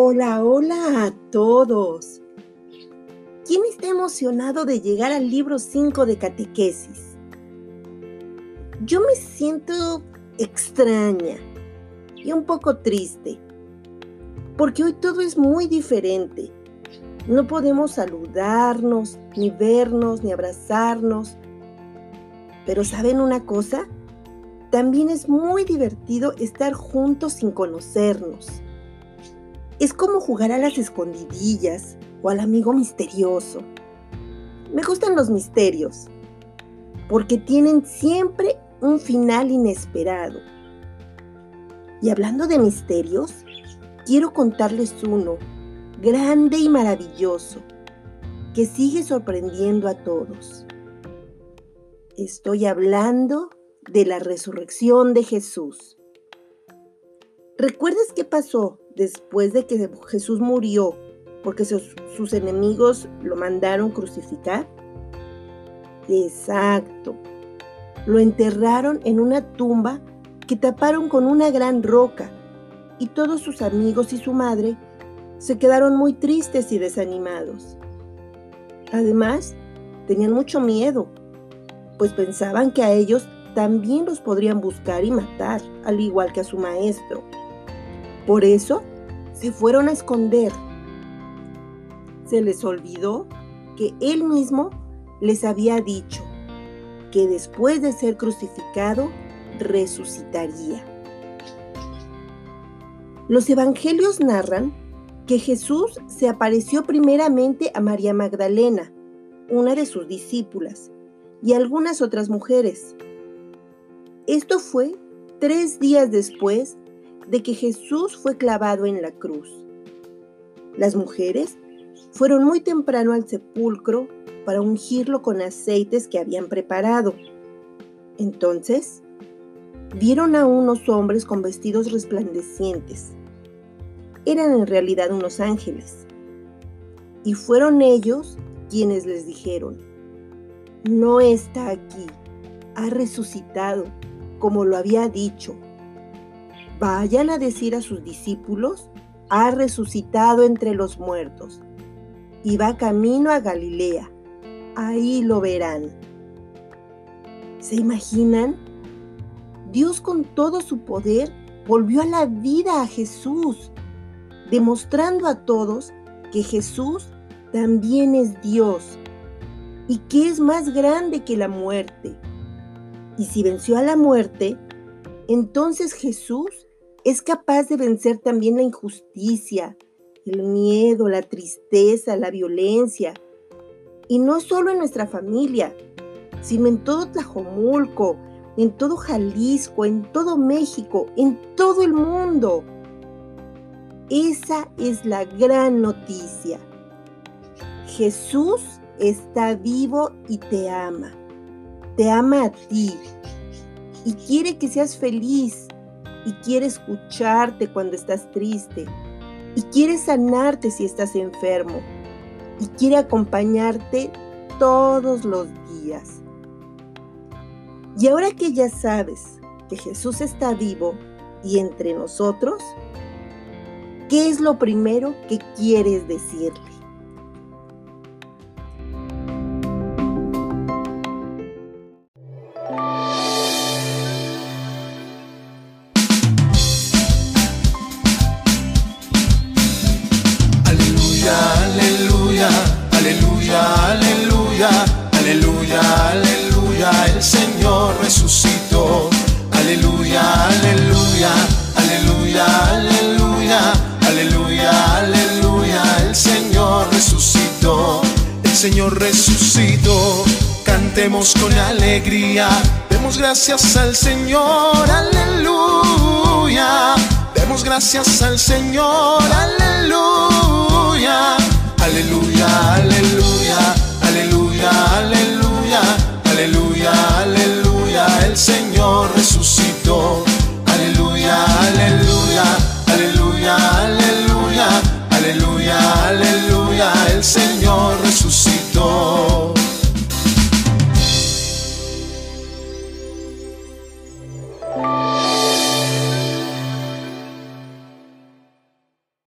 Hola, hola a todos. ¿Quién está emocionado de llegar al libro 5 de catequesis? Yo me siento extraña y un poco triste, porque hoy todo es muy diferente. No podemos saludarnos, ni vernos, ni abrazarnos. Pero ¿saben una cosa? También es muy divertido estar juntos sin conocernos. Es como jugar a las escondidillas o al amigo misterioso. Me gustan los misterios, porque tienen siempre un final inesperado. Y hablando de misterios, quiero contarles uno, grande y maravilloso, que sigue sorprendiendo a todos. Estoy hablando de la resurrección de Jesús. ¿Recuerdas qué pasó después de que Jesús murió porque sus, enemigos lo mandaron crucificar? Exacto. Lo enterraron en una tumba que taparon con una gran roca y todos sus amigos y su madre se quedaron muy tristes y desanimados. Además, tenían mucho miedo, pues pensaban que a ellos también los podrían buscar y matar, al igual que a su maestro. Por eso, se fueron a esconder. Se les olvidó que él mismo les había dicho que después de ser crucificado, resucitaría. Los evangelios narran que Jesús se apareció primeramente a María Magdalena, una de sus discípulas, y algunas otras mujeres. Esto fue tres días después de que Jesús fue clavado en la cruz. Las mujeres fueron muy temprano al sepulcro para ungirlo con aceites que habían preparado. Entonces, vieron a unos hombres con vestidos resplandecientes. Eran en realidad unos ángeles. Y fueron ellos quienes les dijeron, no está aquí, ha resucitado como lo había dicho. Vayan a decir a sus discípulos, ha resucitado entre los muertos y va camino a Galilea. Ahí lo verán. ¿Se imaginan? Dios con todo su poder volvió a la vida a Jesús, demostrando a todos que Jesús también es Dios y que es más grande que la muerte. Y si venció a la muerte, entonces Jesús es capaz de vencer también la injusticia, el miedo, la tristeza, la violencia. Y no solo en nuestra familia, sino en todo Tlajomulco, en todo Jalisco, en todo México, en todo el mundo. Esa es la gran noticia. Jesús está vivo y te ama te ama a ti y quiere que seas feliz y quiere escucharte cuando estás triste y quiere sanarte si estás enfermo y quiere acompañarte todos los días. Y ahora que ya sabes que Jesús está vivo y entre nosotros, ¿qué es lo primero que quieres decirle? Señor resucitó. Cantemos con alegría, demos gracias al Señor, aleluya. Demos gracias al Señor, aleluya.